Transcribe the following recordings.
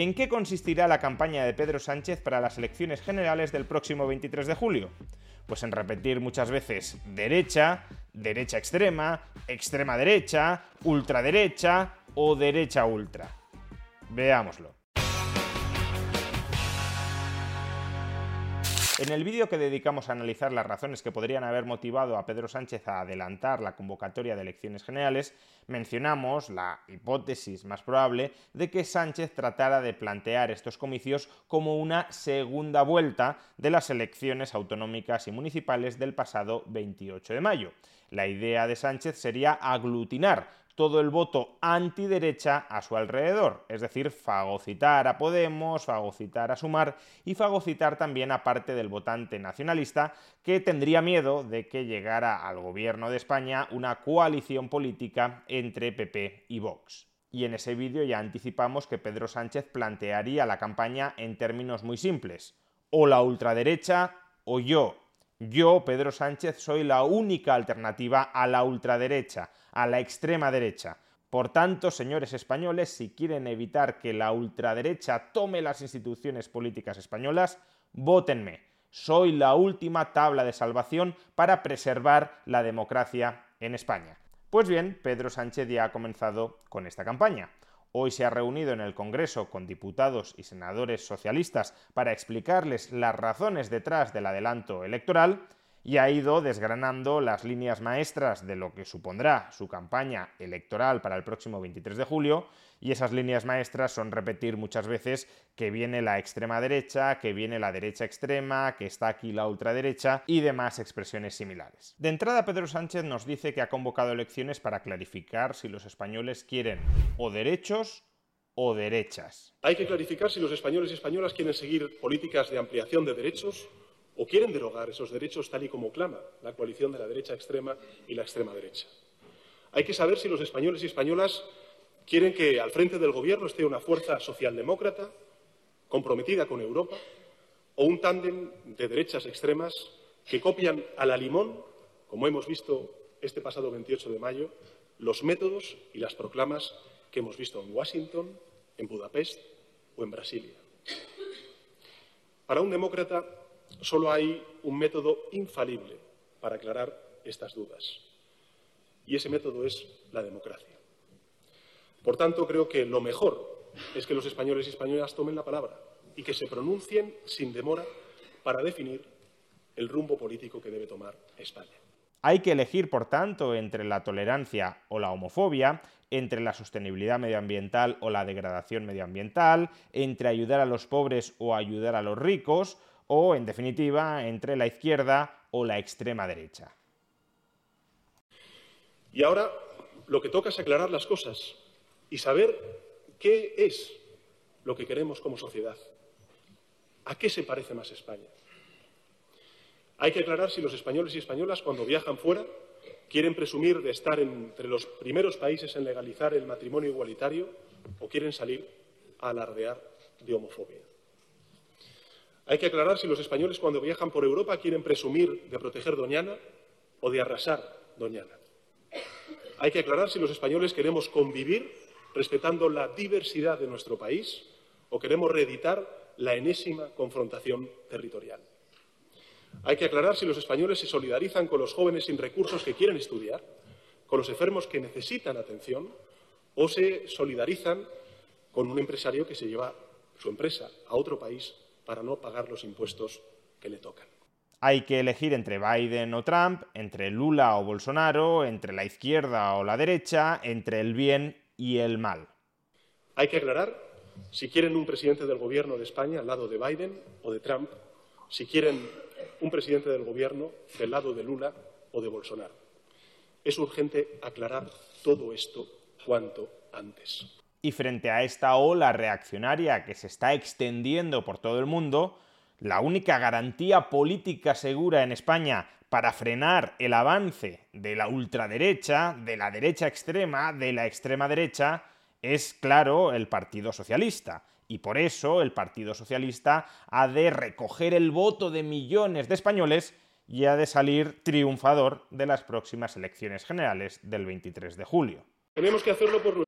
¿En qué consistirá la campaña de Pedro Sánchez para las elecciones generales del próximo 23 de julio? Pues en repetir muchas veces derecha, derecha extrema, extrema derecha, ultraderecha o derecha ultra. Veámoslo. En el vídeo que dedicamos a analizar las razones que podrían haber motivado a Pedro Sánchez a adelantar la convocatoria de elecciones generales, mencionamos la hipótesis más probable de que Sánchez tratara de plantear estos comicios como una segunda vuelta de las elecciones autonómicas y municipales del pasado 28 de mayo. La idea de Sánchez sería aglutinar todo el voto antiderecha a su alrededor, es decir, fagocitar a Podemos, fagocitar a Sumar y fagocitar también a parte del votante nacionalista que tendría miedo de que llegara al gobierno de España una coalición política entre PP y Vox. Y en ese vídeo ya anticipamos que Pedro Sánchez plantearía la campaña en términos muy simples. O la ultraderecha o yo, yo, Pedro Sánchez, soy la única alternativa a la ultraderecha, a la extrema derecha. Por tanto, señores españoles, si quieren evitar que la ultraderecha tome las instituciones políticas españolas, vótenme. Soy la última tabla de salvación para preservar la democracia en España. Pues bien, Pedro Sánchez ya ha comenzado con esta campaña. Hoy se ha reunido en el Congreso con diputados y senadores socialistas para explicarles las razones detrás del adelanto electoral y ha ido desgranando las líneas maestras de lo que supondrá su campaña electoral para el próximo 23 de julio y esas líneas maestras son repetir muchas veces que viene la extrema derecha, que viene la derecha extrema, que está aquí la ultraderecha y demás expresiones similares. De entrada, Pedro Sánchez nos dice que ha convocado elecciones para clarificar si los españoles quieren o derechos o derechas. Hay que clarificar si los españoles y españolas quieren seguir políticas de ampliación de derechos o quieren derogar esos derechos tal y como clama la coalición de la derecha extrema y la extrema derecha. Hay que saber si los españoles y españolas quieren que al frente del Gobierno esté una fuerza socialdemócrata comprometida con Europa o un tándem de derechas extremas que copian a la limón, como hemos visto este pasado 28 de mayo, los métodos y las proclamas que hemos visto en Washington, en Budapest o en Brasilia. Para un demócrata solo hay un método infalible para aclarar estas dudas, y ese método es la democracia. Por tanto, creo que lo mejor es que los españoles y españolas tomen la palabra y que se pronuncien sin demora para definir el rumbo político que debe tomar España. Hay que elegir, por tanto, entre la tolerancia o la homofobia, entre la sostenibilidad medioambiental o la degradación medioambiental, entre ayudar a los pobres o ayudar a los ricos, o, en definitiva, entre la izquierda o la extrema derecha. Y ahora lo que toca es aclarar las cosas y saber qué es lo que queremos como sociedad. ¿A qué se parece más España? Hay que aclarar si los españoles y españolas, cuando viajan fuera, quieren presumir de estar entre los primeros países en legalizar el matrimonio igualitario o quieren salir a alardear de homofobia. Hay que aclarar si los españoles, cuando viajan por Europa, quieren presumir de proteger Doñana o de arrasar Doñana. Hay que aclarar si los españoles queremos convivir respetando la diversidad de nuestro país o queremos reeditar la enésima confrontación territorial. Hay que aclarar si los españoles se solidarizan con los jóvenes sin recursos que quieren estudiar, con los enfermos que necesitan atención o se solidarizan con un empresario que se lleva su empresa a otro país para no pagar los impuestos que le tocan. Hay que elegir entre Biden o Trump, entre Lula o Bolsonaro, entre la izquierda o la derecha, entre el bien y el mal. Hay que aclarar si quieren un presidente del Gobierno de España al lado de Biden o de Trump, si quieren un presidente del Gobierno del lado de Lula o de Bolsonaro. Es urgente aclarar todo esto cuanto antes. Y frente a esta ola reaccionaria que se está extendiendo por todo el mundo, la única garantía política segura en España para frenar el avance de la ultraderecha, de la derecha extrema, de la extrema derecha, es claro el Partido Socialista. Y por eso el Partido Socialista ha de recoger el voto de millones de españoles y ha de salir triunfador de las próximas elecciones generales del 23 de julio. Tenemos que hacerlo por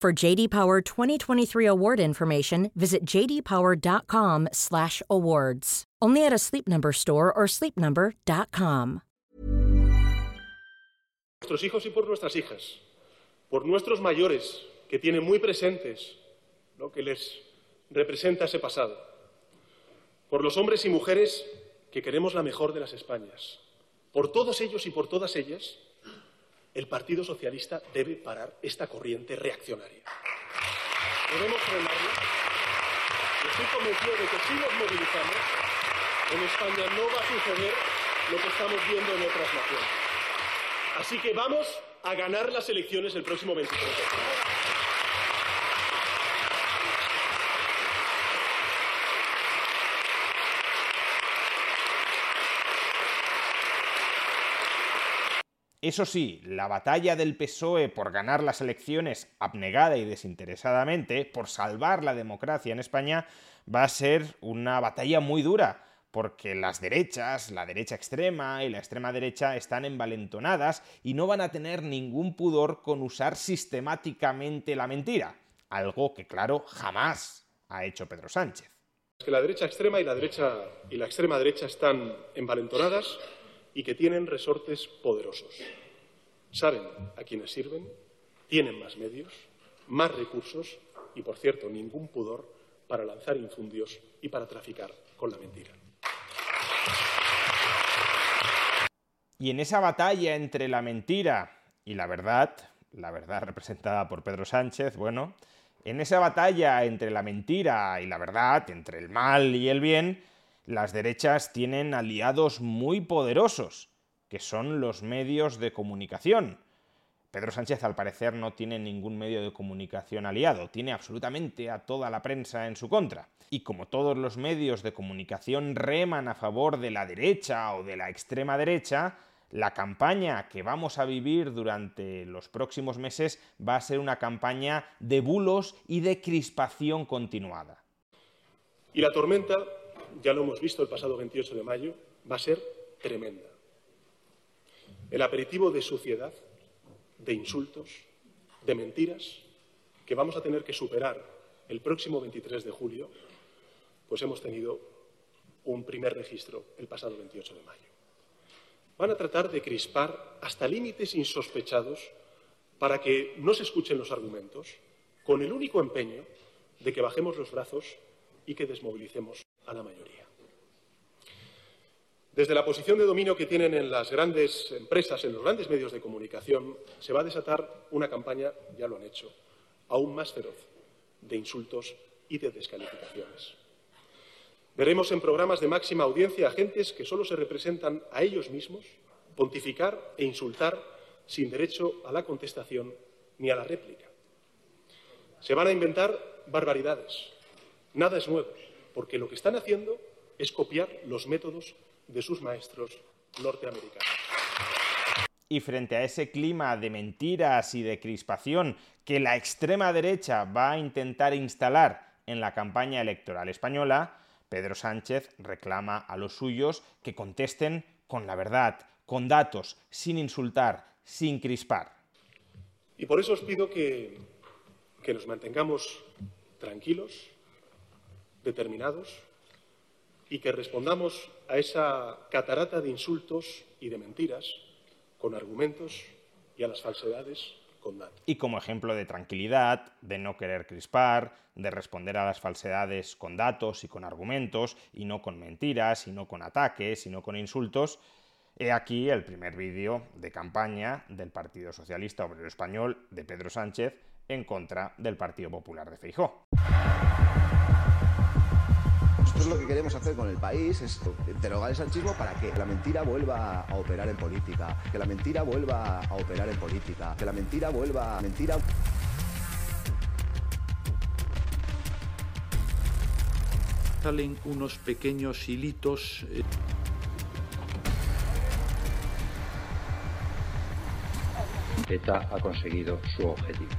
For JD Power 2023 award information, visit jdpower.com/awards. Only at a Sleep Number store or sleepnumber.com. nuestros hijos y por nuestras hijas, por nuestros mayores que tienen muy presentes lo que les representa ese pasado, por los hombres y mujeres que queremos la mejor de las Españas, por todos ellos y por todas ellas, el Partido Socialista debe parar esta corriente reaccionaria. Debemos frenarla. Y estoy convencido de que si nos movilizamos, en España no va a suceder lo que estamos viendo en otras naciones. Así que vamos a ganar las elecciones el próximo 23 de Eso sí, la batalla del PSOE por ganar las elecciones abnegada y desinteresadamente, por salvar la democracia en España, va a ser una batalla muy dura, porque las derechas, la derecha extrema y la extrema derecha están envalentonadas y no van a tener ningún pudor con usar sistemáticamente la mentira, algo que claro jamás ha hecho Pedro Sánchez. que la derecha extrema y la derecha y la extrema derecha están envalentonadas y que tienen resortes poderosos. Saben a quiénes sirven, tienen más medios, más recursos y, por cierto, ningún pudor para lanzar infundios y para traficar con la mentira. Y en esa batalla entre la mentira y la verdad, la verdad representada por Pedro Sánchez, bueno, en esa batalla entre la mentira y la verdad, entre el mal y el bien, las derechas tienen aliados muy poderosos, que son los medios de comunicación. Pedro Sánchez al parecer no tiene ningún medio de comunicación aliado, tiene absolutamente a toda la prensa en su contra. Y como todos los medios de comunicación reman a favor de la derecha o de la extrema derecha, la campaña que vamos a vivir durante los próximos meses va a ser una campaña de bulos y de crispación continuada. Y la tormenta, ya lo hemos visto el pasado 28 de mayo, va a ser tremenda. El aperitivo de suciedad, de insultos, de mentiras, que vamos a tener que superar el próximo 23 de julio, pues hemos tenido un primer registro el pasado 28 de mayo. Van a tratar de crispar hasta límites insospechados para que no se escuchen los argumentos, con el único empeño de que bajemos los brazos y que desmovilicemos a la mayoría. Desde la posición de dominio que tienen en las grandes empresas, en los grandes medios de comunicación, se va a desatar una campaña, ya lo han hecho, aún más feroz, de insultos y de descalificaciones. Veremos en programas de máxima audiencia a gentes que solo se representan a ellos mismos pontificar e insultar sin derecho a la contestación ni a la réplica. Se van a inventar barbaridades. Nada es nuevo, porque lo que están haciendo es copiar los métodos de sus maestros norteamericanos. Y frente a ese clima de mentiras y de crispación que la extrema derecha va a intentar instalar en la campaña electoral española, Pedro Sánchez reclama a los suyos que contesten con la verdad, con datos, sin insultar, sin crispar. Y por eso os pido que, que nos mantengamos tranquilos, determinados y que respondamos a esa catarata de insultos y de mentiras con argumentos y a las falsedades con datos. Y como ejemplo de tranquilidad, de no querer crispar, de responder a las falsedades con datos y con argumentos, y no con mentiras, y no con ataques, y no con insultos, he aquí el primer vídeo de campaña del Partido Socialista Obrero Español de Pedro Sánchez en contra del Partido Popular de Feijó lo que queremos hacer con el país es derogar el sanchismo para que la mentira vuelva a operar en política, que la mentira vuelva a operar en política, que la mentira vuelva a mentira. Salen unos pequeños hilitos. Eh. ETA ha conseguido su objetivo.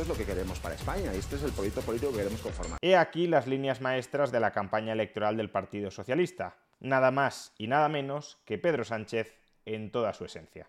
Es lo que queremos para España y este es el proyecto político que queremos conformar. He aquí las líneas maestras de la campaña electoral del Partido Socialista. Nada más y nada menos que Pedro Sánchez en toda su esencia.